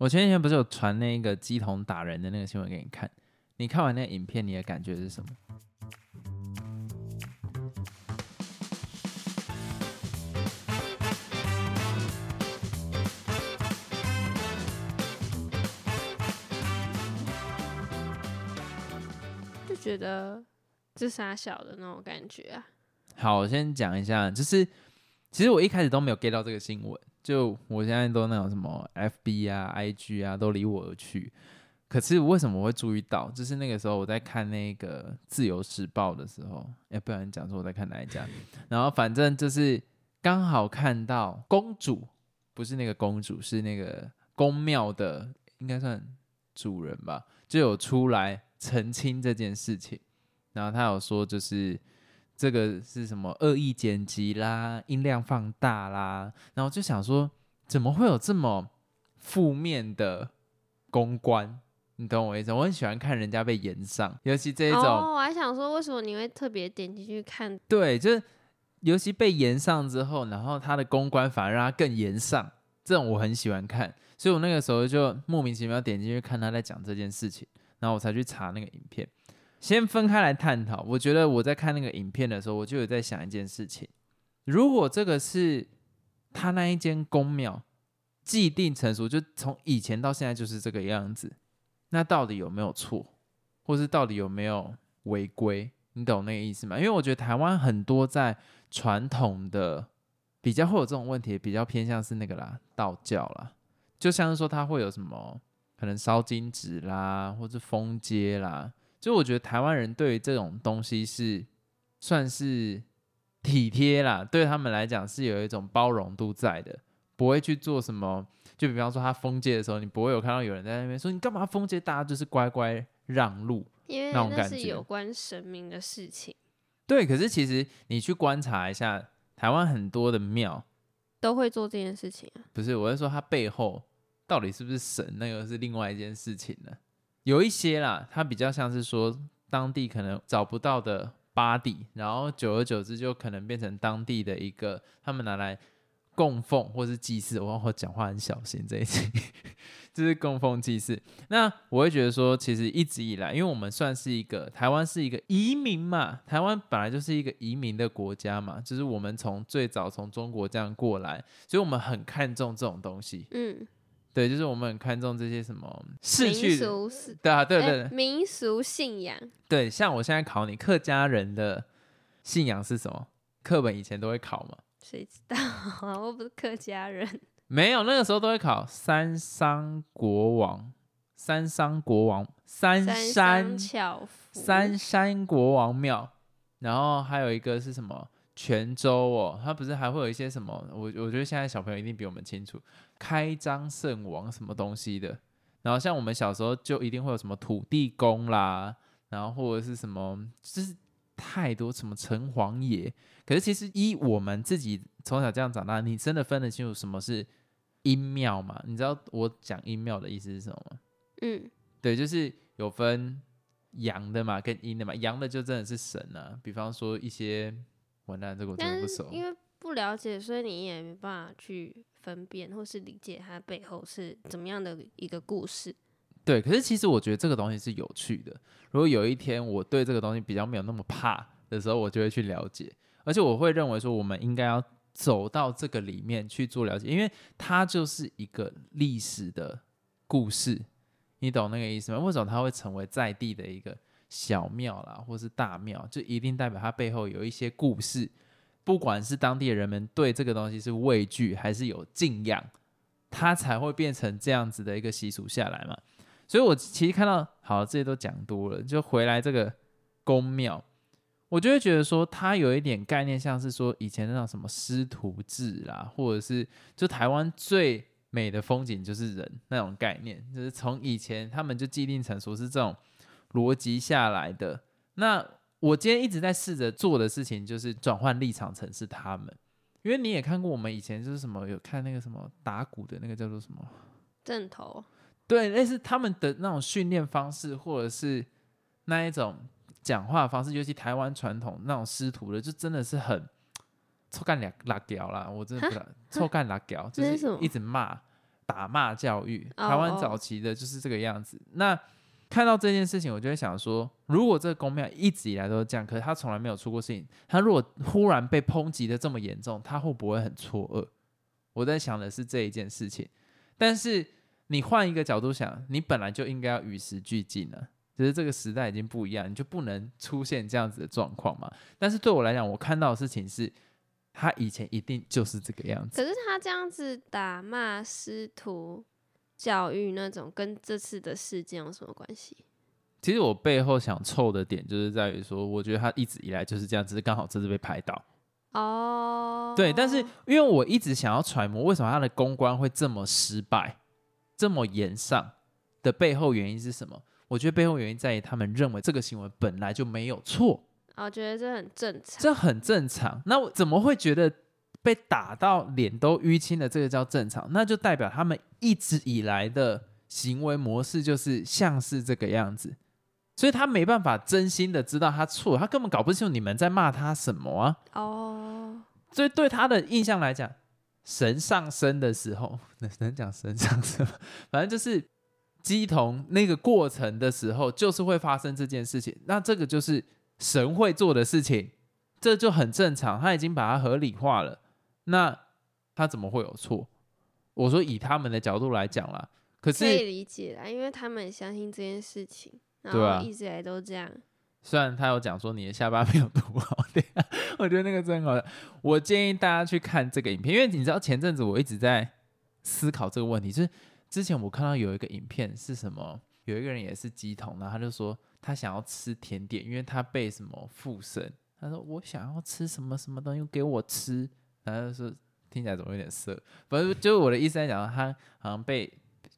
我前几天不是有传那个鸡桶打人的那个新闻给你看？你看完那个影片，你的感觉是什么？就觉得这傻小的那种感觉啊。好，我先讲一下，就是其实我一开始都没有 get 到这个新闻，就我现在都那种什么 FB 啊、IG 啊都离我而去。可是为什么我会注意到？就是那个时候我在看那个《自由时报》的时候，哎，不然讲说我在看哪一家，然后反正就是刚好看到公主，不是那个公主，是那个宫庙的，应该算主人吧，就有出来澄清这件事情。然后他有说，就是这个是什么恶意剪辑啦、音量放大啦，然后就想说，怎么会有这么负面的公关？你懂我意思？我很喜欢看人家被延上，尤其这一种，哦，我还想说，为什么你会特别点进去看？对，就是尤其被延上之后，然后他的公关反而让他更延上，这种我很喜欢看，所以我那个时候就莫名其妙点进去看他在讲这件事情，然后我才去查那个影片。先分开来探讨，我觉得我在看那个影片的时候，我就有在想一件事情：如果这个是他那一间公庙既定成熟，就从以前到现在就是这个样子。那到底有没有错，或是到底有没有违规？你懂那个意思吗？因为我觉得台湾很多在传统的比较会有这种问题，比较偏向是那个啦，道教啦，就像是说他会有什么可能烧金纸啦，或是封街啦，就我觉得台湾人对于这种东西是算是体贴啦，对他们来讲是有一种包容度在的，不会去做什么。就比方说他封街的时候，你不会有看到有人在那边说你干嘛封街，大家就是乖乖让路，因为那是有关神明的事情。对，可是其实你去观察一下，台湾很多的庙都会做这件事情啊。不是，我是说它背后到底是不是神，那个是另外一件事情呢。有一些啦，它比较像是说当地可能找不到的巴底，然后久而久之就可能变成当地的一个，他们拿来。供奉或是祭祀，我我讲话很小心这一期，就是供奉祭祀。那我会觉得说，其实一直以来，因为我们算是一个台湾是一个移民嘛，台湾本来就是一个移民的国家嘛，就是我们从最早从中国这样过来，所以我们很看重这种东西。嗯，对，就是我们很看重这些什么世俗，对啊，对对，民俗信仰。对，像我现在考你，客家人的信仰是什么？课本以前都会考嘛。谁知道啊？我不是客家人。没有，那个时候都会考三商国王，三商国王，三山三山国王庙，然后还有一个是什么泉州哦，它不是还会有一些什么？我我觉得现在小朋友一定比我们清楚，开张圣王什么东西的。然后像我们小时候就一定会有什么土地公啦，然后或者是什么，就是太多什么城隍爷。可是其实依我们自己从小这样长大，你真的分得清楚什么是阴庙吗？你知道我讲阴庙的意思是什么吗？嗯，对，就是有分阳的嘛，跟阴的嘛。阳的就真的是神啊，比方说一些完蛋，这个我真的不熟，因为不了解，所以你也没办法去分辨或是理解它背后是怎么样的一个故事。对，可是其实我觉得这个东西是有趣的。如果有一天我对这个东西比较没有那么怕的时候，我就会去了解。而且我会认为说，我们应该要走到这个里面去做了解，因为它就是一个历史的故事，你懂那个意思吗？为什么它会成为在地的一个小庙啦，或是大庙，就一定代表它背后有一些故事，不管是当地的人们对这个东西是畏惧还是有敬仰，它才会变成这样子的一个习俗下来嘛。所以我其实看到，好，这些都讲多了，就回来这个宫庙。我就会觉得说，它有一点概念，像是说以前那种什么师徒制啦，或者是就台湾最美的风景就是人那种概念，就是从以前他们就既定成熟是这种逻辑下来的。那我今天一直在试着做的事情，就是转换立场，城市他们，因为你也看过我们以前就是什么有看那个什么打鼓的那个叫做什么正头，对，类似他们的那种训练方式，或者是那一种。讲话方式，尤其台湾传统那种师徒的，就真的是很臭干两拉屌啦！我真的不知道 臭干拉屌，就是一直骂打骂教育，哦台湾哦早期的就是这个样子。那看到这件事情，我就会想说，如果这个公庙一直以来都是这样，可是他从来没有出过事情，他如果忽然被抨击的这么严重，他会不会很错愕？我在想的是这一件事情。但是你换一个角度想，你本来就应该要与时俱进了。只是这个时代已经不一样，你就不能出现这样子的状况嘛。但是对我来讲，我看到的事情是，他以前一定就是这个样子。可是他这样子打骂师徒教育那种，跟这次的事件有什么关系？其实我背后想凑的点，就是在于说，我觉得他一直以来就是这样，只是刚好这次被拍到。哦，对，但是因为我一直想要揣摩，为什么他的公关会这么失败，这么严上的背后原因是什么？我觉得背后原因在于他们认为这个行为本来就没有错，我哦觉得这很正常。这很正常。那我怎么会觉得被打到脸都淤青了，这个叫正常？那就代表他们一直以来的行为模式就是像是这个样子，所以他没办法真心的知道他错，他根本搞不清楚你们在骂他什么啊。哦，所以对他的印象来讲，神上身的时候，能 能讲神上身吗？反正就是鸡同那个过程的时候，就是会发生这件事情。那这个就是神会做的事情，这就很正常。他已经把它合理化了，那他怎么会有错？我说以他们的角度来讲啦，可是可以理解啦，因为他们相信这件事情，然后一直以来都这样。虽然他有讲说你的下巴没有涂好，对啊，我觉得那个真好笑。我建议大家去看这个影片，因为你知道前阵子我一直在思考这个问题，就是之前我看到有一个影片是什么，有一个人也是鸡童，然后他就说他想要吃甜点，因为他被什么附身，他说我想要吃什么什么东西给我吃，然后就说听起来怎么有点色，反正就是我的意思在讲，他好像被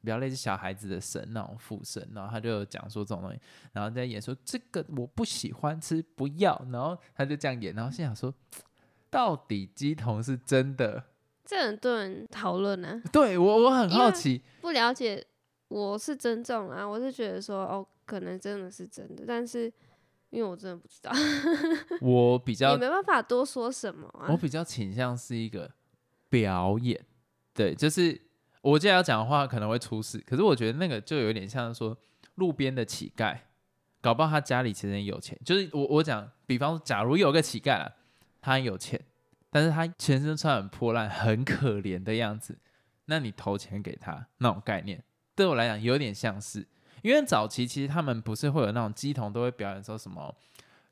比较类似小孩子的神那种附身，然后他就讲说这种东西。然后在演说这个我不喜欢吃，不要。然后他就这样演，然后心想说，到底鸡同是真的？这很多人讨论呢，对我我很好奇，不了解，我是尊重啊，我是觉得说哦，可能真的是真的，但是因为我真的不知道，我比较也没办法多说什么啊我。比较倾向是一个表演，对，就是我接下来要讲的话可能会出事，可是我觉得那个就有点像说路边的乞丐，搞不好他家里其实很有钱，就是我我讲，比方说，假如有个乞丐啊，他很有钱，但是他全身穿很破烂、很可怜的样子，那你投钱给他那种概念，对我来讲有点像是，因为早期其实他们不是会有那种鸡童都会表演说什么。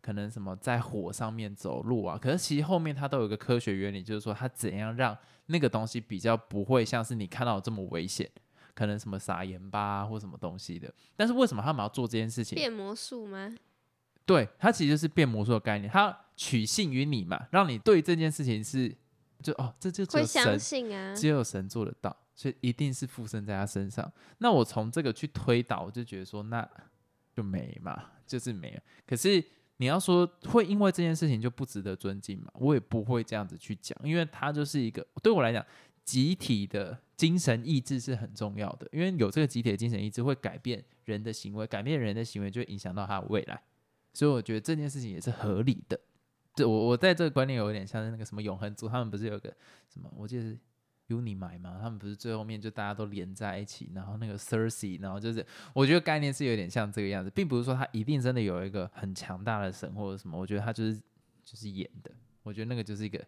可能什么在火上面走路啊，可是其实后面它都有一个科学原理，就是说它怎样让那个东西比较不会像是你看到的这么危险，可能什么撒盐巴、啊、或什么东西的。但是为什么他们要做这件事情？变魔术吗？对，它其实就是变魔术的概念，它取信于你嘛，让你对这件事情是就哦，这就只有会相神信啊？只有神做得到，所以一定是附身在他身上。那我从这个去推导，我就觉得说，那就没嘛，就是没有。可是你要说会因为这件事情就不值得尊敬嘛？我也不会这样子去讲，因为他就是一个对我来讲，集体的精神意志是很重要的，因为有这个集体的精神意志会改变人的行为，改变人的行为就会影响到他的未来。所以我觉得这件事情也是合理的。这我我在这个观念有点像是那个什么永恒族，他们不是有个什么，我记得是 Uni 买嘛，他们不是最后面就大家都连在一起，然后那个 Cersei，然后就是我觉得概念是有点像这个样子，并不是说他一定真的有一个很强大的神或者什么，我觉得他就是就是演的，我觉得那个就是一个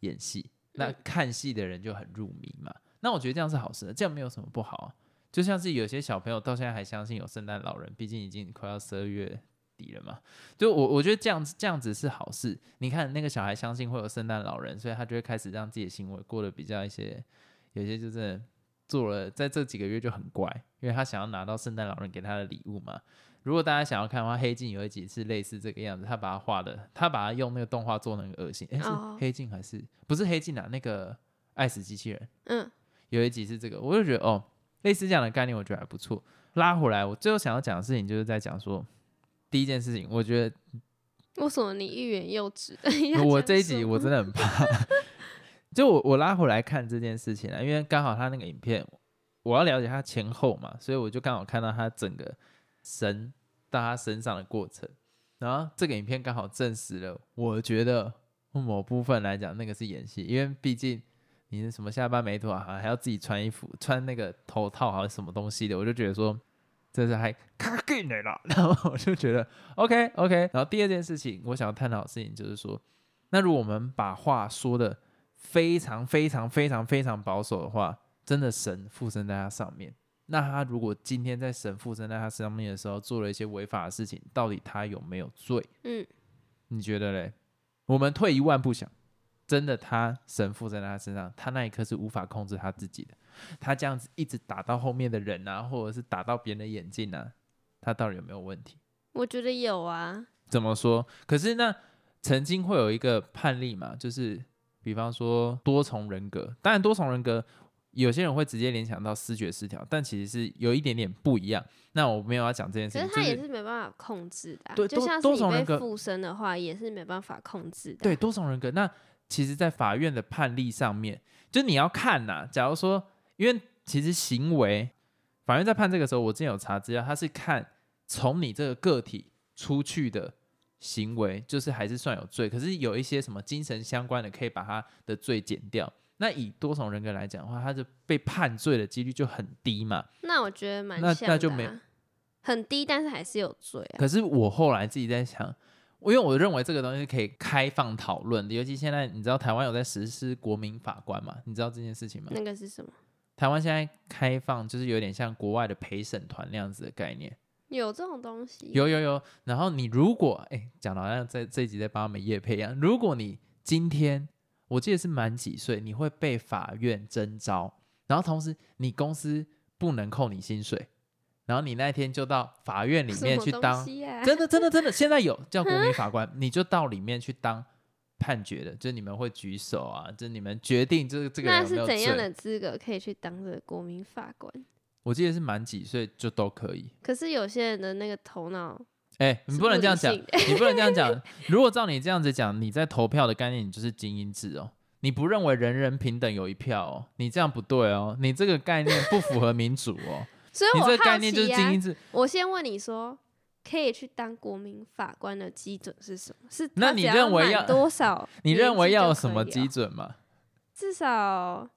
演戏，那嗯看戏的人就很入迷嘛，那我觉得这样是好事的，这样没有什么不好啊。就像是有些小朋友到现在还相信有圣诞老人，毕竟已经快要十二月底了嘛。就我我觉得这样子这样子是好事。你看那个小孩相信会有圣诞老人，所以他就会开始让自己的行为过得比较一些，有些就是做了在这几个月就很乖，因为他想要拿到圣诞老人给他的礼物嘛。如果大家想要看的话，黑镜有一集是类似这个样子，他把它画的，他把它用那个动画做那个恶心，诶，是哦黑镜还是不是黑镜啊？那个爱死机器人。嗯，有一集是这个，我就觉得哦，类似这样的概念，我觉得还不错。拉回来，我最后想要讲的事情就是在讲说，第一件事情，我觉得为什么你欲言又止？我这一集我真的很怕，就我我拉回来看这件事情啊，因为刚好他那个影片，我要了解他前后嘛，所以我就刚好看到他整个神到他身上的过程，然后这个影片刚好证实了，我觉得某部分来讲那个是演戏，因为毕竟你是什么下班没脱啊，还要自己穿衣服，穿那个头套还是什么东西的，我就觉得说这是还卡给你了，然后我就觉得 OK OK。然后第二件事情，我想要探讨的事情就是说，那如果我们把话说的非常非常非常非常保守的话，真的神附身在他上面，那他如果今天在神附身在他上面的时候做了一些违法的事情，到底他有没有罪？嗯，你觉得嘞？我们退一万步想，真的他神附身在他身上，他那一刻是无法控制他自己的，他这样子一直打到后面的人啊，或者是打到别人的眼镜啊，他到底有没有问题？我觉得有啊。怎么说？可是那曾经会有一个判例嘛，就是比方说多重人格，当然多重人格。有些人会直接联想到视觉失调，但其实是有一点点不一样。那我没有要讲这件事情，可是他也是没办法控制的。对，就像多重人格附身的话，也是没办法控制的。对，多重人格。那其实，在法院的判例上面，就你要看呐。假如说，因为其实行为，法院在判这个时候，我之前有查资料，他是看从你这个个体出去的行为，就是还是算有罪。可是有一些什么精神相关的，可以把他的罪减掉。那以多重人格来讲的话，他就被判罪的几率就很低嘛。那我觉得蛮那那就没很低，但是还是有罪。可是我后来自己在想，因为我认为这个东西可以开放讨论的，尤其现在你知道台湾有在实施国民法官嘛？你知道这件事情吗？那个是什么？台湾现在开放就是有点像国外的陪审团那样子的概念。有这种东西？有有有。然后你如果哎讲的好像在这一集在帮他们叶配一样，如果你今天。我记得是满几岁你会被法院征召，然后同时你公司不能扣你薪水，然后你那天就到法院里面去当，真的真的真的，现在有叫国民 法官，你就到里面去当判决的，就你们会举手啊，就你们决定这个这个那是怎样的资格可以去当这个国民法官？我记得是满几岁就都可以，可是有些人的那个头脑。哎，你不能这样讲，你不能这样讲。如果照你这样子讲，你在投票的概念，你就是精英制哦。你不认为人人平等有一票哦？你这样不对哦，你这个概念不符合民主哦。所以，你这个概念就是精英制。我先问你说，可以去当国民法官的基准是什么？是那你认为要多少？你认为要有什么基准吗？至少。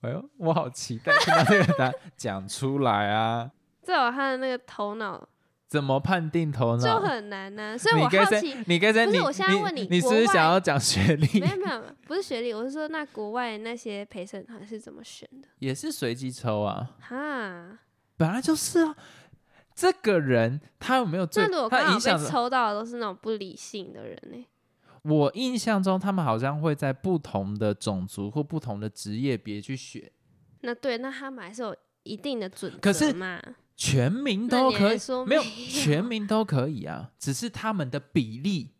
哎呦，我好期待听到这个答案讲出来啊！至少他的那个头脑。怎么判定头脑就很难呢？所以我好奇，你刚才不是我现在问你，你是不是想要讲学历？没有没有，不是学历，我是说那国外那些陪审团是怎么选的？也是随机抽啊？哈，本来就是啊。这个人他有没有？那如果刚好被抽到的都是那种不理性的人呢？我印象中他们好像会在不同的种族或不同的职业别去选。那对，那他们还是有一定的准则嘛？全民都可以，没有 全民都可以啊，只是他们的比例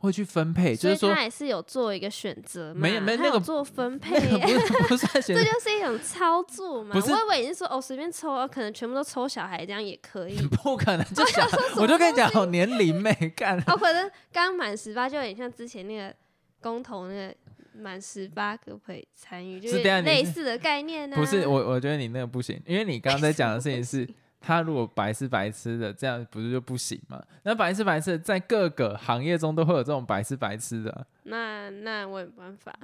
会去分配，就是说他也是有做一个选择，没有没有那个做分 配，不是不是，这就是一种操作嘛。不是，我以为你是说哦，随便抽，可能全部都抽小孩这样也可以，不可能，就想我就跟你讲，年龄没干，哦，可能刚满十八就有点像之前那个公投那个满十八可不可以参与，就是类似的概念呢？不是，我我觉得你那个不行，因为你刚刚在讲的事情是。他如果白吃白吃的，这样不是就不行吗？那白吃白吃，在各个行业中都会有这种白吃白吃的。那那我没办法。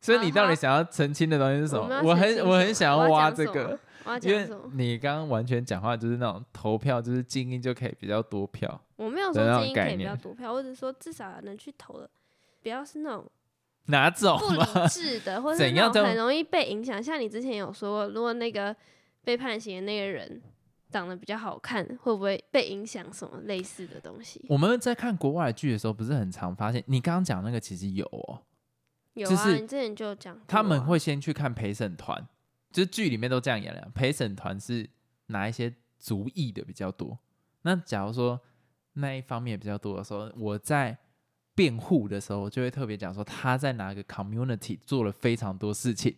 所以你到底想要澄清的东西是什么？我很我很想要挖这个，因为你刚刚完全讲话就是那种投票就是精英就可以比较多票。我没有说精英可以比较多票，或者说至少能去投的，不要是那种哪种不理智的，或者那种很容易被影响。像你之前有说过，如果那个被判刑的那个人。长得比较好看，会不会被影响？什么类似的东西？我们在看国外剧的时候，不是很常发现？你刚刚讲那个其实有哦，有啊，你之前就讲，他们会先去看陪审团，就是剧里面都这样演了。陪审团是拿一些族裔的比较多。那假如说那一方面比较多的时候，我在辩护的时候，就会特别讲说他在哪个 community 做了非常多事情，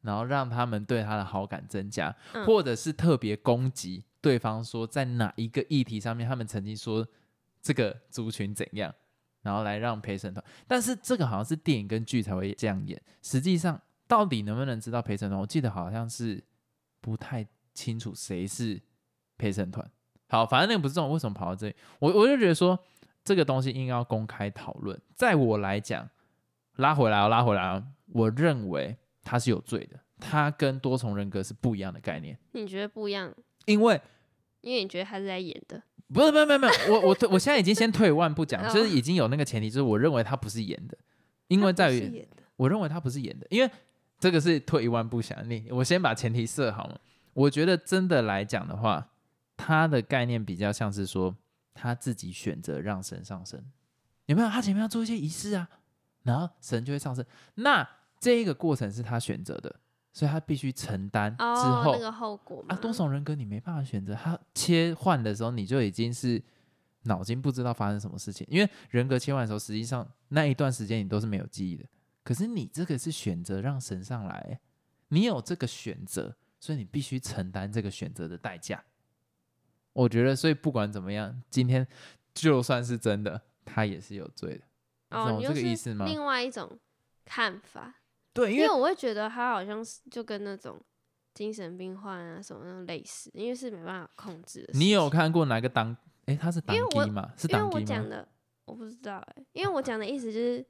然后让他们对他的好感增加，或者是特别攻击。对方说在哪一个议题上面，他们曾经说这个族群怎样，然后来让陪审团。但是这个好像是电影跟剧才会这样演，实际上到底能不能知道陪审团？我记得好像是不太清楚谁是陪审团。好，反正那个不是这种，为什么跑到这里？我我就觉得说这个东西应该要公开讨论。在我来讲，拉回来哦，拉回来哦，我认为他是有罪的。他跟多重人格是不一样的概念。你觉得不一样？因为因为你觉得他是在演的。不是，没有，没有，没有。我我我现在已经先退一万步讲，就是已经有那个前提，就是我认为他不是演的，因为在于我认为他不是演的，因为这个是退一万步想，你我先把前提设好嘛。我觉得真的来讲的话，他的概念比较像是说他自己选择让神上升，有没有？他前面要做一些仪式啊，然后神就会上升。那这一个过程是他选择的，所以他必须承担之后那个后果啊。多重人格你没办法选择，他切换的时候你就已经是脑筋不知道发生什么事情，因为人格切换的时候，实际上那一段时间你都是没有记忆的。可是你这个是选择让神上来，你有这个选择。所以你必须承担这个选择的代价。我觉得，所以不管怎么样，今天就算是真的，他也是有罪的。哦，这个意思吗？另外一种看法。对，因为我会觉得他好像是就跟那种精神病患啊什么那种类似，因为是没办法控制的。你有看过哪个当？哎，他是当机吗？是当机吗？我讲的我不知道哎，因为我讲的意思就是。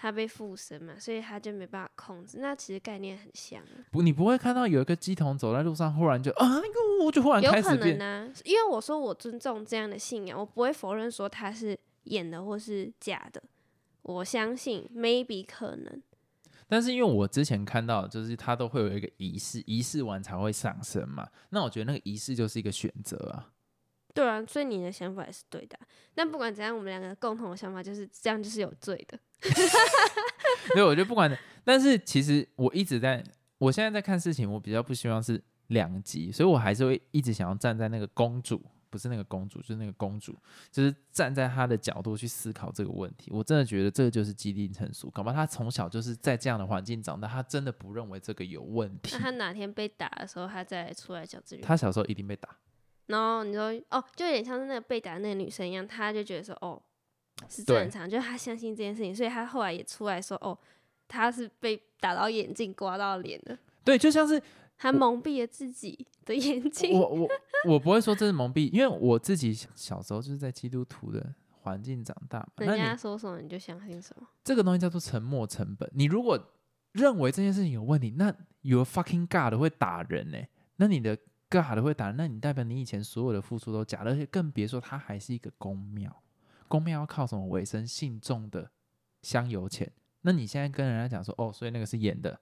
他被附身嘛，所以他就没办法控制。那其实概念很像。不，你不会看到有一个鸡童走在路上，忽然就啊呦，就忽然开始变。啊，因为我说我尊重这样的信仰，我不会否认说他是演的或是假的。我相信 maybe 可能。但是因为我之前看到，就是他都会有一个仪式，仪式完才会上升嘛。那我觉得那个仪式就是一个选择啊。对啊，所以你的想法也是对的。但不管怎样，我们两个共同的想法就是这样，就是有罪的。所以，我觉得不管，但是其实我一直在，我现在在看事情，我比较不希望是两极，所以我还是会一直想要站在那个公主，不是那个公主，就是那个公主，就是站在她的角度去思考这个问题。我真的觉得这个就是基定成熟，搞不好她从小就是在这样的环境长大，她真的不认为这个有问题。那她哪天被打的时候，她再出来讲这个？她小时候一定被打。然后你说哦，就有点像是那个被打的那个女生一样，她就觉得说哦是正常，就她相信这件事情，所以她后来也出来说哦，她是被打到眼镜刮到脸的。对，就像是她蒙蔽了自己的眼睛。我我我不会说这是蒙蔽，因为我自己小时候就是在基督徒的环境长大。人家说什么你就相信什么。这个东西叫做沉没成本。你如果认为这件事情有问题，那 your fucking god 会打人呢？那你的。God 会打人，那你代表你以前所有的付出都假，而且更别说它还是一个公庙，公庙要靠什么为生？信众的香油钱。那你现在跟人家讲说，哦，所以那个是演的，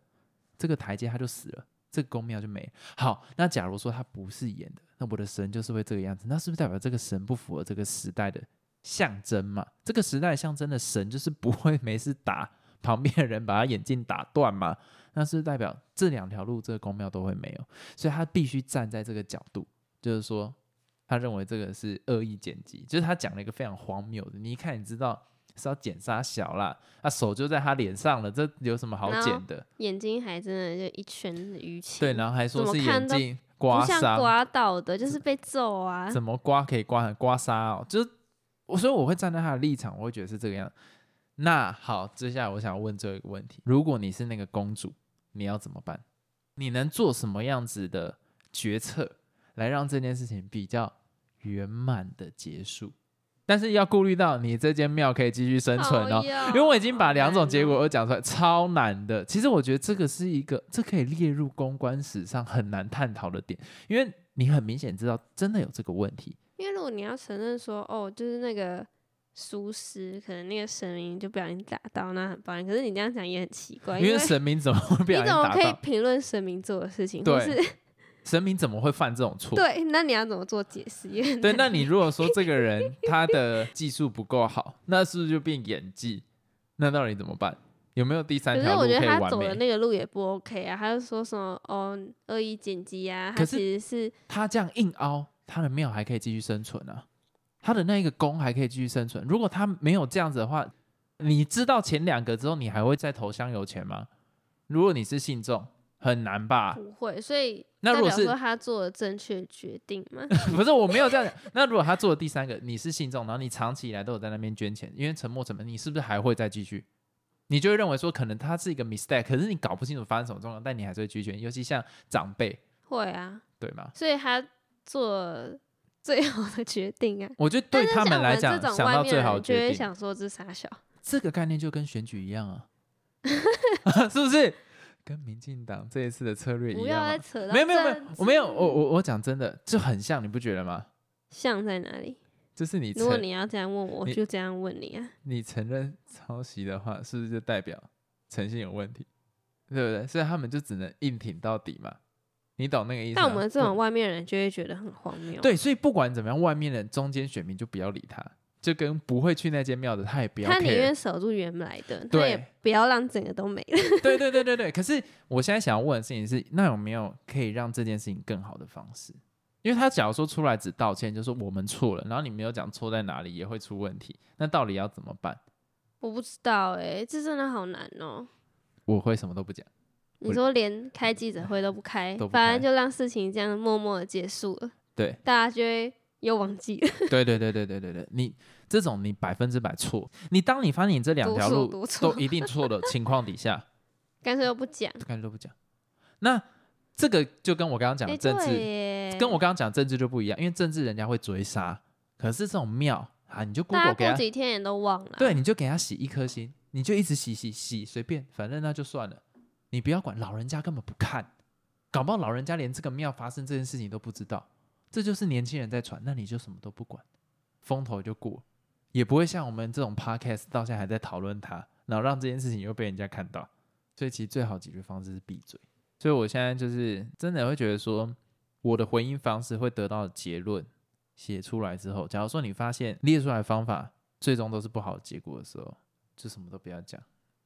这个台阶他就死了，这个公庙就没。好，那假如说他不是演的，那我的神就是会这个样子，那是不是代表这个神不符合这个时代的象征嘛？这个时代象征的神就是不会没事打旁边的人，把他眼镜打断嘛？那是代表这两条路，这个公庙都会没有，所以他必须站在这个角度，就是说，他认为这个是恶意剪辑，就是他讲了一个非常荒谬的。你一看，你知道是要剪杀小啦，那手就在他脸上了，这有什么好剪的？眼睛还真的就一圈淤青。对，然后还说是眼睛刮伤，刮到的，就是被揍啊。怎么刮可以刮刮痧哦？就是我所以我会站在他的立场，我会觉得是这个样。那好，接下来我想问最后一个问题：如果你是那个公主。你要怎么办？你能做什么样子的决策来让这件事情比较圆满的结束？但是要顾虑到你这间庙可以继续生存哦，因为我已经把两种结果都讲出来，超难的。其实我觉得这个是一个，这可以列入公关史上很难探讨的点，因为你很明显知道真的有这个问题。因为如果你要承认说，哦，就是那个。疏失，可能那个神明就不小心打到，那很抱歉。可是你这样讲也很奇怪，因为神明怎么会不小心打到？你怎么可以评论神明做的事情？对，神明怎么会犯这种错？对，那你要怎么做解释？对，那你如果说这个人他的技术不够好，那是不是就变演技？那到底怎么办？有没有第三条路可以可是我觉得他走的那个路也不 OK 啊，他就说什么哦恶意剪辑啊，他其实是他这样硬凹，他的庙还可以继续生存啊。他的那一个宫还可以继续生存。如果他没有这样子的话，你知道前两个之后，你还会再投香油钱吗？如果你是信众，很难吧？不会。所以那如果是他做了正确决定吗？不是，我没有这样讲。那如果他做了第三个，你是信众，然后你长期以来都有在那边捐钱，因为沉没成本，你是不是还会再继续？你就会认为说，可能他是一个 mistake，可是你搞不清楚发生什么状况，但你还是会拒绝。尤其像长辈，会啊，对吗？所以他做。最好的决定啊！我觉得对他们来讲，想到最好决定，想说这傻小。这个概念就跟选举一样啊，是不是？跟民进党这一次的策略一不要样吗？再扯到没有没有没有，我没有，我我我讲真的，就很像，你不觉得吗？像在哪里？就是你如果你要这样问我，我就这样问你啊。你承认抄袭的话，是不是就代表诚信有问题？对不对？所以他们就只能硬挺到底嘛。你懂那个意思？但我们这种外面人就会觉得很荒谬。，对，所以不管怎么样，外面人、中间选民就不要理他，就跟不会去那间庙的，他也不要他宁愿。守住原来的，他对也不要让整个都没了。对对对对对。可是我现在想要问的事情是，那有没有可以让这件事情更好的方式？因为他假如说出来只道歉，就说我们错了，然后你没有讲错在哪里，也会出问题。那到底要怎么办？我不知道哎、这真的好难哦、我会什么都不讲。你说连开记者会都不开，反正就让事情这样默默的结束了，对大家就会又忘记了，对对对对对对对，你这种你百分之百错。你当你发现你这两条路都一定错的情况底下，干脆都不讲。干脆都不讲。那这个就跟我刚刚讲哎、的政治，跟我刚刚讲政治就不一样，因为政治人家会追杀，可是这种庙啊，你就大 Google 给他，几天也都忘了啊。对，你就给他洗一颗心，你就一直洗洗洗，随便，反正那就算了，你不要管，老人家根本不看，搞不好老人家连这个庙发生这件事情都不知道，这就是年轻人在传，那你就什么都不管，风头就过，也不会像我们这种 podcast 到现在还在讨论它，然后让这件事情又被人家看到，所以其实最好解决方式是闭嘴。所以我现在就是真的会觉得说，我的回应方式会得到结论写出来之后，假如说你发现列出来方法最终都是不好的结果的时候，就什么都不要讲，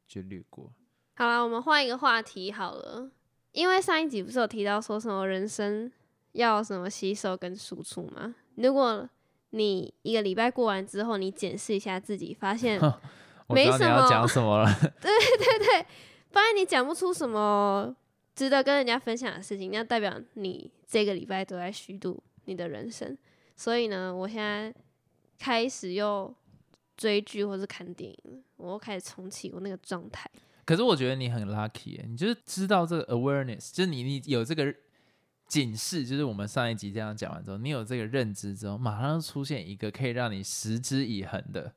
就略过。好了，我们换一个话题好了，因为上一集不是有提到说什么人生要什么吸收跟输出吗？如果你一个礼拜过完之后，你检视一下自己，发现 没什么讲什么了，发现你讲不出什么值得跟人家分享的事情，那代表你这个礼拜都在虚度你的人生。所以呢，我现在开始又追剧或是看电影，我又开始重启我那个状态。可是我觉得你很 lucky，耶你就是知道这个 awareness，就是你你有这个警示，就是我们上一集这样讲完之后，你有这个认知之后，马上就出现一个可以让你持之以恒的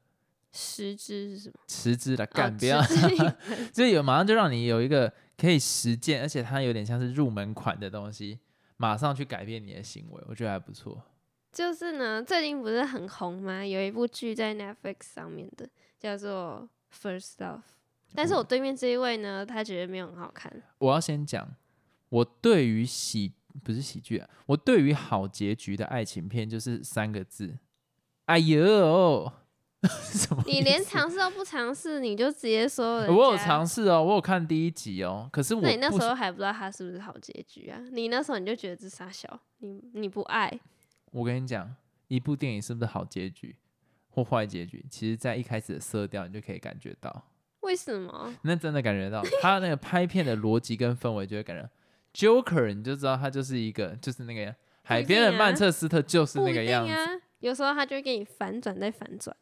持之是什么？持之的哦干，不要，就有马上就让你有一个可以实践，而且它有点像是入门款的东西，马上去改变你的行为，我觉得还不错。就是呢，最近不是很红吗？有一部剧在 Netflix 上面的，叫做《First Love》。但是我对面这一位呢，他觉得没有很好看。我要先讲，我对于喜不是喜剧啊，我对于好结局的爱情片就是三个字，哎呦，什么？你连尝试都不尝试，你就直接说人我有尝试哦，我有看第一集哦，可是我那你那时候还不知道他是不是好结局啊？你那时候你就觉得这傻小，你你不爱，我跟你讲，一部电影是不是好结局？或坏结局，其实在一开始的色调你就可以感觉到，为什么？那真的感觉到他那个拍片的逻辑跟氛围，就会感觉 Joker，你就知道他就是一个就是那个海边的曼彻斯特就是那个样子。啊，有时候他就会给你反转再反转。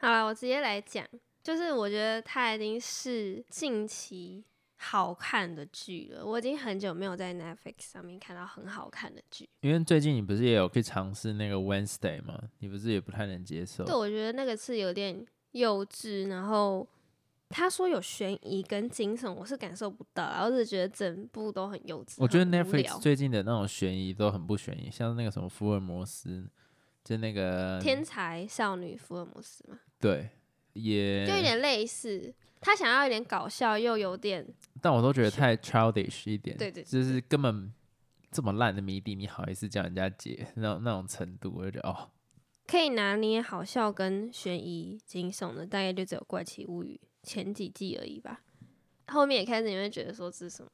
好了，我直接来讲，就是我觉得它已经是近期好看的剧了。我已经很久没有在 Netflix 上面看到很好看的剧。因为最近你不是也有去尝试那个 Wednesday 吗？你不是也不太能接受对，？我觉得那个是有点幼稚，然后他说有悬疑跟惊悚，我是感受不到，然后只觉得整部都很幼稚。我觉得 Netflix 最近的那种悬疑都很不悬疑，像那个什么福尔摩斯，就那个天才少女福尔摩斯嘛，对，也就有点类似。他想要有点搞笑，又有点但我都觉得太 childish 一点，对对就是根本这么烂的谜底，你好意思叫人家解那种那种程度，我就觉得哦，可以拿捏好笑跟悬疑惊悚的，大概就只有《怪奇物语》前几季而已吧。后面也开始你会觉得说这是什么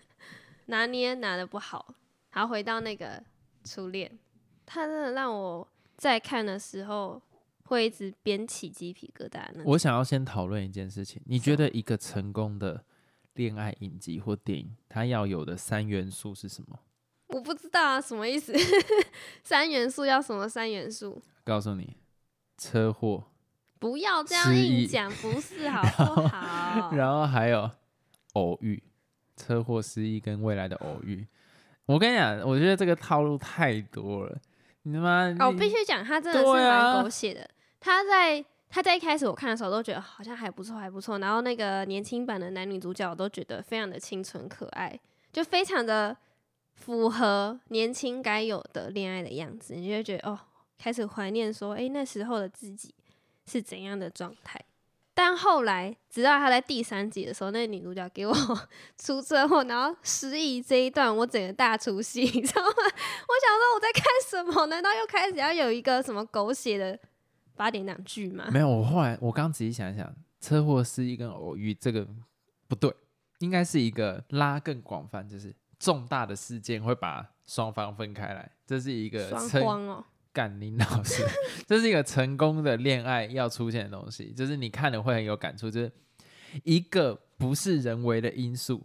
拿捏拿的不好。好，回到那个初恋，他真的让我在看的时候会一直边起鸡皮疙瘩。我想要先讨论一件事情，你觉得一个成功的恋爱影集或电影，它要有的三元素是什么？我不知道啊，什么意思？三元素要什么三元素？告诉你，车祸，不要这样硬讲，不是好不好？然后还有偶遇，车祸、失忆跟未来的偶遇。我跟你讲，我觉得这个套路太多了。你他妈，哦，你必须讲，他真的是蛮狗血的。他在他在一开始我看的时候都觉得好像还不错，还不错。然后那个年轻版的男女主角我都觉得非常的清纯可爱，就非常的符合年轻该有的恋爱的样子。你就会觉得哦，开始怀念说，哎，那时候的自己是怎样的状态。但后来，直到他在第三集的时候，那个女主角给我 出车祸，然后失忆这一段，我整个大出戏，你知道吗？我想说我在看什么？难道又开始要有一个什么狗血的八点档剧吗？没有，我后来我刚仔细想一想，车祸、失忆跟偶遇这个不对，应该是一个拉更广泛，就是重大的事件会把双方分开来，这是一个双成光哦，干林老师，这是一个成功的恋爱要出现的东西，就是你看了会很有感触，就是一个不是人为的因素，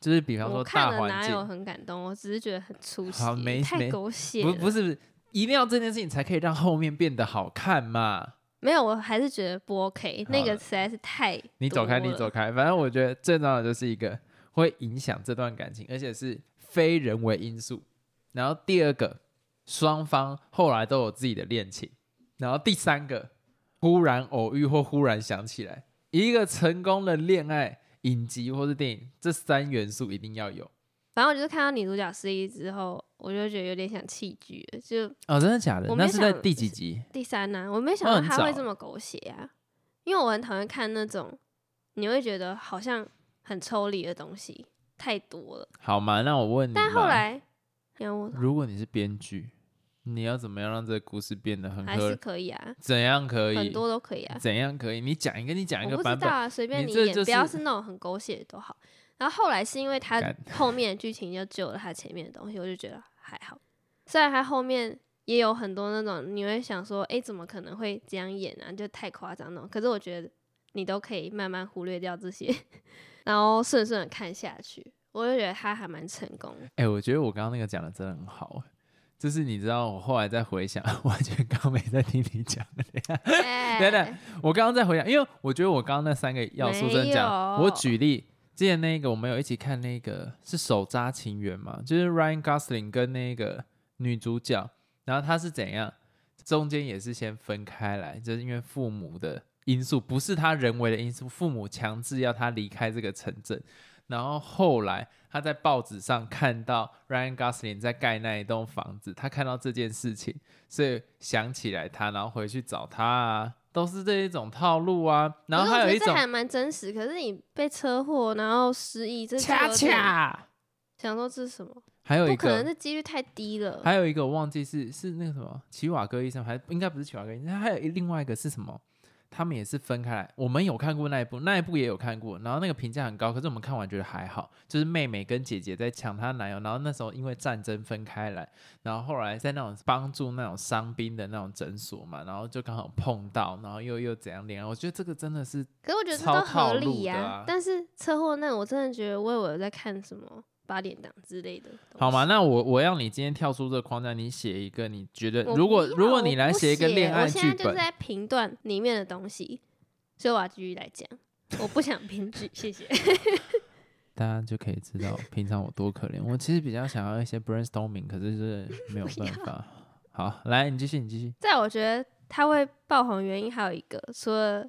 就是比方我说看了哪大环境，有很感动？我只是觉得很出好戏，太没没狗血。不不是不是，一定要这件事情才可以让后面变得好看嘛。没有，我还是觉得不 OK，那个实在是太你走开，你走开，反正我觉得最重要的就是一个会影响这段感情，而且是非人为因素。然后第二个，双方后来都有自己的恋情。然后第三个，忽然偶遇或忽然想起来，一个成功的恋爱影集或是电影，这三元素一定要有。反正我就是看到女主角失忆之后，我就觉得有点想弃剧了。就哦，真的假的那是在第几集？第三呢、我没想到他会早这么狗血啊，因为我很讨厌看那种你会觉得好像很抽离的东西，太多了。好嘛，那我问你，但后来，如果你是编剧，你要怎么样让这个故事变得很还是合？可以啊，怎样可以？很多都可以啊。怎样可以？你讲一个，你讲一我个版本。不知道啊，随便你演，你就是不要是那种很狗血的都好。然后后来是因为他干后面的剧情就救了他前面的东西，我就觉得还好。虽然他后面也有很多那种你会想说，哎、怎么可能会这样演啊？就太夸张那种。可是我觉得你都可以慢慢忽略掉这些，然后顺顺的看下去。我就觉得他还蛮成功的。哎、我觉得我刚刚那个讲的真的很好，就是你知道，我后来在回想，完全刚刚没在听你讲。对等我刚刚在回想，因为我觉得我刚刚那三个要素真的讲，我举例，之前那个我们有一起看那个是手札情缘嘛，就是 Ryan Gosling 跟那个女主角，然后他是怎样，中间也是先分开来，就是因为父母的因素，不是他人为的因素，父母强制要他离开这个城镇，然后后来他在报纸上看到 Ryan Gosling 在盖那一栋房子，他看到这件事情，所以想起来他，然后回去找他啊，都是这一种套路啊。然后我还有一种还蛮真实。可是你被车祸然后失忆，这恰恰，想说这是什么？还有一个可能，个。这几率太低了。还有一个我忘记是是那个什么奇瓦戈医生，还应该不是奇瓦戈医生，还有另外一个是什么？他们也是分开来，我们有看过那一部，那一部也有看过，然后那个评价很高，可是我们看完觉得还好，就是妹妹跟姐姐在抢她男友，然后那时候因为战争分开来，然后后来在那种帮助那种伤兵的那种诊所嘛，然后就刚好碰到，然后又又怎样恋爱，我觉得这个真的是可是我觉得这超都合理呀、啊。但是车祸那我真的觉得我以为我在看什么八点档之类的。好吗？？那我我要你今天跳出这个框架，你写一个你觉得如果如果你来写一个恋爱我现剧本，在就是在评断里面的东西，所以我要继续来讲。我不想编剧，谢谢。大家就可以知道平常我多可怜。我其实比较想要一些 brainstorming，可是是没有办法。好，来你继续，你继续。在我觉得他会爆红原因还有一个，除了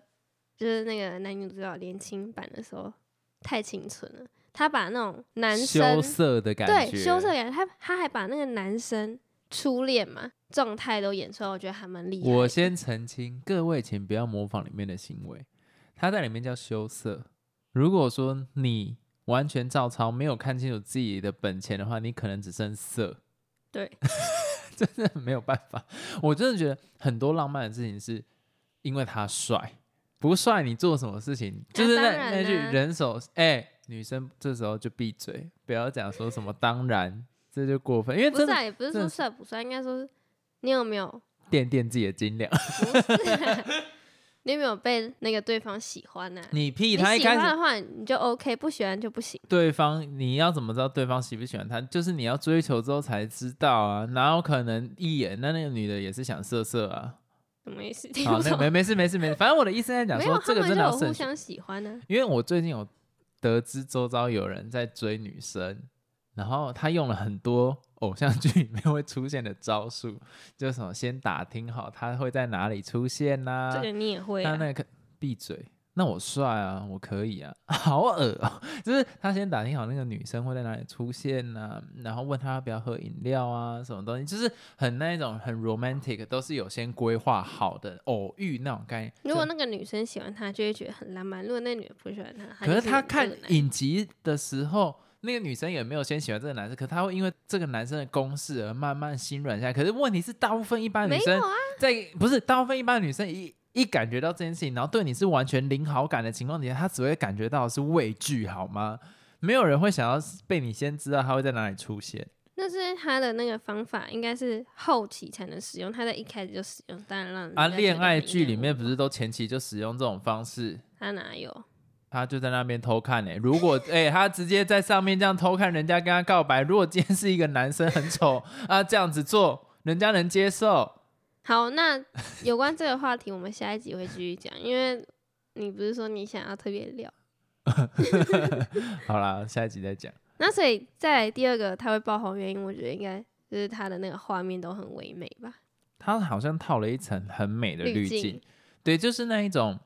就是那个男女主角年轻版的时候太清纯了，他把那种男生羞生涩的感觉，对羞涩感，他他还把那个男生初恋嘛状态都演出来，我觉得还蛮厉害。我先澄清，各位请不要模仿里面的行为，他在里面叫羞涩。如果说你完全照抄，没有看清楚自己的本钱的话，你可能只剩色。对，真的没有办法。我真的觉得很多浪漫的事情是因为他帅，不帅你做什么事情就是那、那句啊人手哎、女生这时候就闭嘴，不要讲说什么当然，这就过分，因为真的也不是说的帅不帅，应该说是你有没有垫垫自己的斤两。不是 你有没有被那个对方喜欢呢、你屁，他一开始欢的话，你就 OK；不喜欢就不行。对方你要怎么知道对方喜不喜欢他？就是你要追求之后才知道啊，哪有可能一眼那那个女的也是想色色啊？什么意思？听好，不懂。没没事没事没事，反正我的意思在讲没有，说这个他们就有互真的要慎选。相喜欢呢、因为我最近有得知周遭有人在追女生，然后他用了很多偶像剧里面会出现的招数，就是什么先打听好他会在哪里出现呐、这个你也会、啊，他那个闭嘴，那我帅啊，我可以啊，好恶哦、就是他先打听好那个女生会在哪里出现呐、然后问他要不要喝饮料啊，什么东西，就是很那一种很 romantic，都是有先规划好的偶遇那种概念。如果那个女生喜欢他，就会觉得很浪漫；如果那女的不喜欢他，他可是他看影集的时候，那个女生也没有先喜欢这个男生，可他会因为这个男生的攻势而慢慢心软下来。可是问题是，大部分一般女生没有啊，在不是大部分一般女生一一感觉到这件事情，然后对你是完全零好感的情况底下，他只会感觉到是畏惧，好吗？没有人会想要被你先知道他会在哪里出现。那是他的那个方法，应该是后期才能使用，他在一开始就使用，当然让人啊，恋爱剧里面不是都前期就使用这种方式？他哪有？他就在那边偷看呢、如果哎、他直接在上面这样偷看人家跟他告白，如果今天是一个男生很丑啊，这样子做人家能接受？好，那有关这个话题，我们下一集会继续讲，因为你不是说你想要特别聊，好啦，下一集再讲。那所以再来第二个它会爆红原因，我觉得应该就是它的那个画面都很唯美吧，它好像套了一层很美的滤镜，对，就是那一种，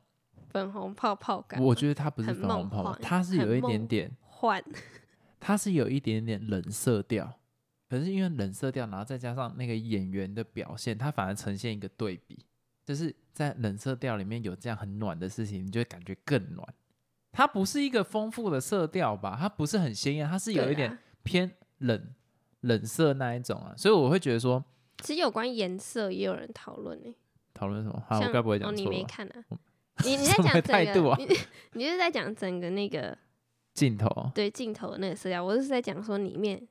粉红泡泡感，我觉得它不是粉红泡泡，它是有一点点，幻它是有一点点冷色调。可是因为冷色调，然后再加上那个演员的表现，它反而呈现一个对比，就是在冷色调里面有这样很暖的事情，你就会感觉更暖。它不是一个丰富的色调吧？它不是很鲜艳，它是有一点啊偏冷冷色那一种啊。所以我会觉得说，其实有关颜色也有人讨论呢，讨论什么？好，我该不会哦你讲错吧？没看啊？你你在讲整个，态度啊你你就是在讲整个那个镜头对镜头那个色调，我是在讲说里面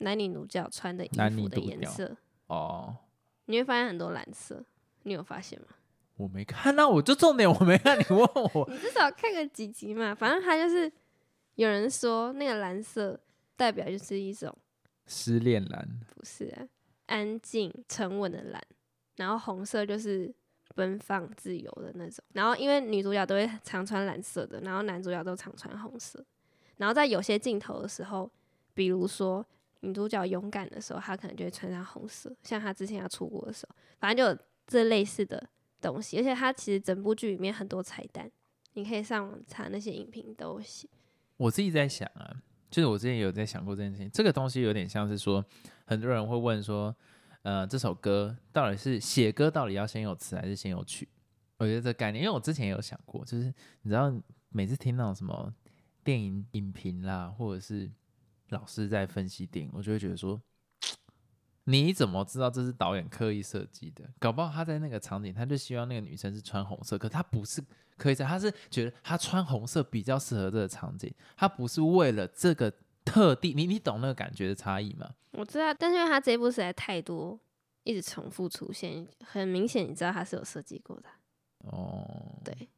男女主角穿的衣服的颜色，哦，你会发现很多蓝色，你有发现吗？我没看，那我就重点我没看，你问我你至少看个几集嘛，反正他就是有人说那个蓝色代表就是一种失恋蓝，不是啊，安静沉稳的蓝，然后红色就是奔放自由的那种。然后因为女主角都会常穿蓝色的，然后男主角都常穿红色。然后在有些镜头的时候，比如说女主角勇敢的时候，她可能就会穿上红色，像她之前要出国的时候，反正就有这类似的东西。而且她其实整部剧里面很多彩蛋，你可以上网查那些影评都有写。我自己在想啊，就是我之前有在想过这件事情，这个东西有点像是说，很多人会问说，呃，这首歌到底是写歌到底要先有词还是先有曲？我觉得这概念，因为我之前也有想过，就是你知道，每次听到什么电影影评啦，或者是老师在分析电影，我就会觉得说，你怎么知道这是导演刻意设计的？搞不好他在那个场景，他就希望那个女生是穿红色，可他不是刻意在，他是觉得他穿红色比较适合这个场景，他不是为了这个特地，你你懂那个感觉的差异吗？我知道，但是因为他这一部实在太多，一直重复出现，很明显你知道他是有设计过的啊。哦，对，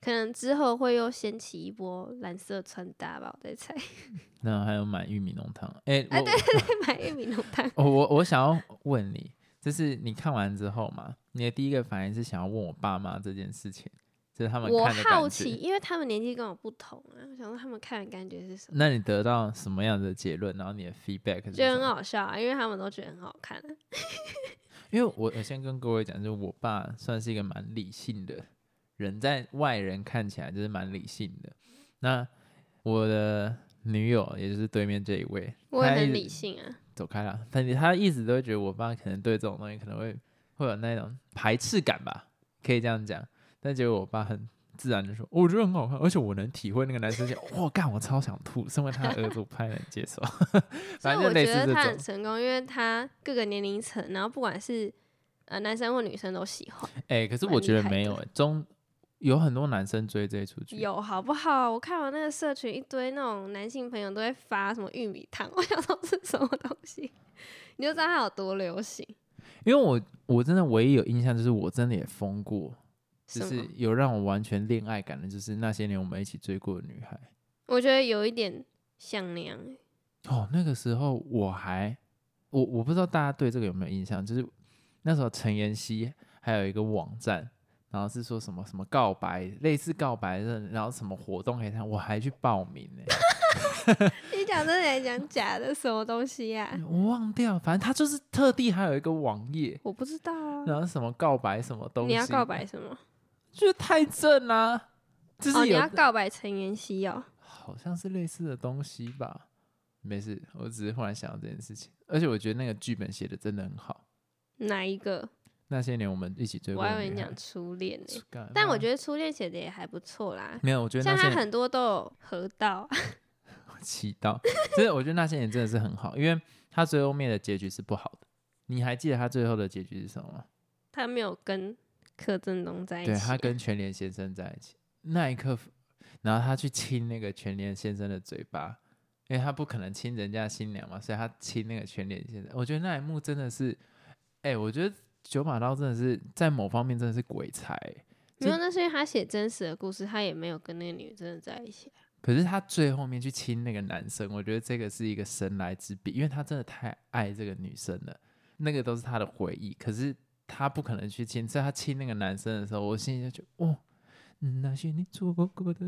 可能之后会又掀起一波蓝色穿搭吧，我在猜。那还有买玉米浓汤，哎、哎我买玉米浓汤，我我我想要问你，就是你看完之后嘛，你的第一个反应是想要问我爸妈这件事情，就是他们我好奇，因为他们年纪跟我不同啊，我想说他们看的感觉是什么？那你得到什么样的结论？然后你的 feedback 是觉得很？好笑啊，因为他们都觉得很好看、啊。因为我我先跟各位讲，就是我爸算是一个蛮理性的人，在外人看起来就是蛮理性的。那我的女友，也就是对面这一位，我也很理性啊，走开了。但是他一直都会觉得我爸可能对这种东西可能会会有那种排斥感吧，可以这样讲。但结果我爸很自然的说，我觉得很好看，而且我能体会那个男生讲，哇，干，我超想吐。身为他的儿子，我不太能接受。反正我觉得他很。成功，因为他各个年龄层，然后不管是呃男生或女生都喜欢。哎、可是我觉得没有、欸，中有很多男生追这一出剧。有好不好？我看完那个社群，一堆那种男性朋友都会发什么玉米汤，我想说是什么东西，你就知道它有多流行。因为我我真的唯一有印象就是我真的也疯过，就是有让我完全恋爱感的，就是那些年我们一起追过的女孩。我觉得有一点像那样欸，哦，那个时候我还我我不知道大家对这个有没有印象，就是那时候陈妍希还有一个网站，然后是说什么什么告白，类似告白的，然后什么活动可以参，我还去报名呢、你讲真的还讲假的？什么东西呀、我忘掉，反正他就是特地还有一个网页，我不知道啊。然后什么告白什么东西，你要告白什么？就是太正啦、就哦，是有、你要告白陈妍希哦。好像是类似的东西吧。没事，我只是忽然想到这件事情，而且我觉得那个剧本写的真的很好。哪一个？那些年我们一起追我过的女孩还以为你讲，初恋呢、干但我觉得初恋写的也还不错啦。没有，我觉得像那些他很多都有合到，祈祷，真的，我觉得那些年真的是很好，因为他最后面的结局是不好的。你还记得他最后的结局是什么吗？他没有跟柯震东在一起。对他跟全联先生在一起那一刻，然后他去亲那个全联先生的嘴巴，因为他不可能亲人家新娘嘛，所以他亲那个全联先生。我觉得那一幕真的是，哎、我觉得九把刀真的是在某方面真的是鬼才、欸没有，那是因为他写真实的故事，他也没有跟那个女真的在一起。可是他最后面去亲那个男生，我觉得这个是一个神来之笔，因为他真的太爱这个女生了，那个都是他的回忆。可是他不可能去亲，所以他亲那个男生的时候，我心里就觉得，哦，那些你做过的，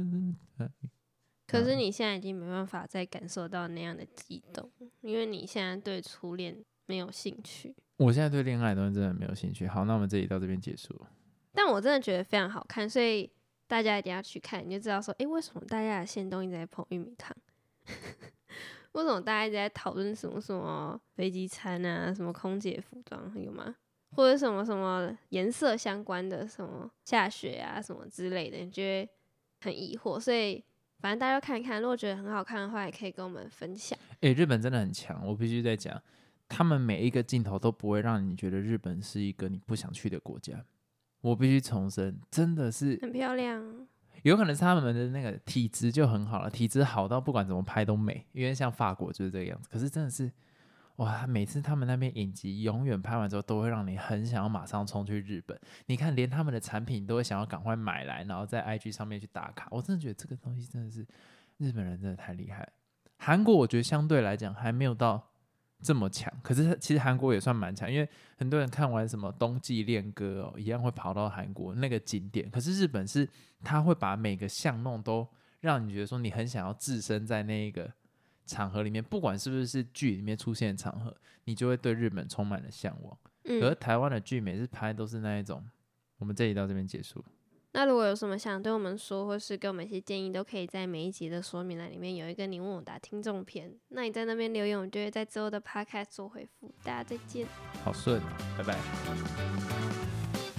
可是嗯你现在已经没办法再感受到那样的激动，因为你现在对初恋没有兴趣。我现在对恋爱的东西真的没有兴趣。好，那我们这里到这边结束。但我真的觉得非常好看，所以大家一定要去看，你就知道说，诶，为什么大家的线都一直在捧玉米汤？为什么大家一直在讨论什么什么飞机餐啊，什么空姐服装有吗？或者什么什么颜色相关的，什么下雪啊什么之类的，你觉得很疑惑。所以反正大家都看一看，如果觉得很好看的话，也可以跟我们分享。诶，日本真的很强，我必须在讲，他们每一个镜头都不会让你觉得日本是一个你不想去的国家。我必须重申，真的是很漂亮，有可能是他们的那个体质就很好了，体质好到不管怎么拍都美，因为像法国就是这个样子。可是真的是，哇，每次他们那边影集永远拍完之后，都会让你很想要马上冲去日本。你看，连他们的产品都会想要赶快买来，然后在 IG 上面去打卡。我真的觉得这个东西真的是日本人真的太厉害。韩国我觉得相对来讲还没有到这么强，可是其实韩国也算蛮强，因为很多人看完什么冬季恋歌哦，一样会跑到韩国那个景点。可是日本是他会把每个巷弄都让你觉得说你很想要置身在那一个场合里面，不管是不是是剧里面出现的场合，你就会对日本充满了向往。而。台湾的剧每次拍都是那一种，我们这里到这边结束。那如果有什么想对我们说，或是给我们一些建议，都可以在每一集的说明栏里面有一个你问我答听众篇。那你在那边留言，我们就会在之后的 podcast 做回复。大家再见。好顺、啊，拜拜。